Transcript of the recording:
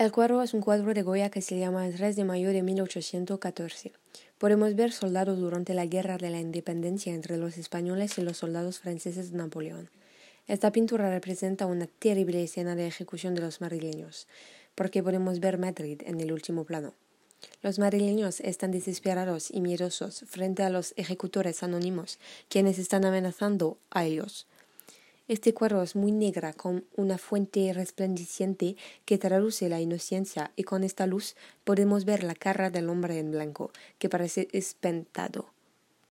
El cuadro es un cuadro de Goya que se llama El 3 de mayo de 1814. Podemos ver soldados durante la Guerra de la Independencia entre los españoles y los soldados franceses de Napoleón. Esta pintura representa una terrible escena de ejecución de los madrileños, porque podemos ver Madrid en el último plano. Los madrileños están desesperados y miedosos frente a los ejecutores anónimos, quienes están amenazando a ellos. Este cuadro es muy negra con una fuente resplandeciente que traduce la inocencia y con esta luz podemos ver la cara del hombre en blanco que parece espantado.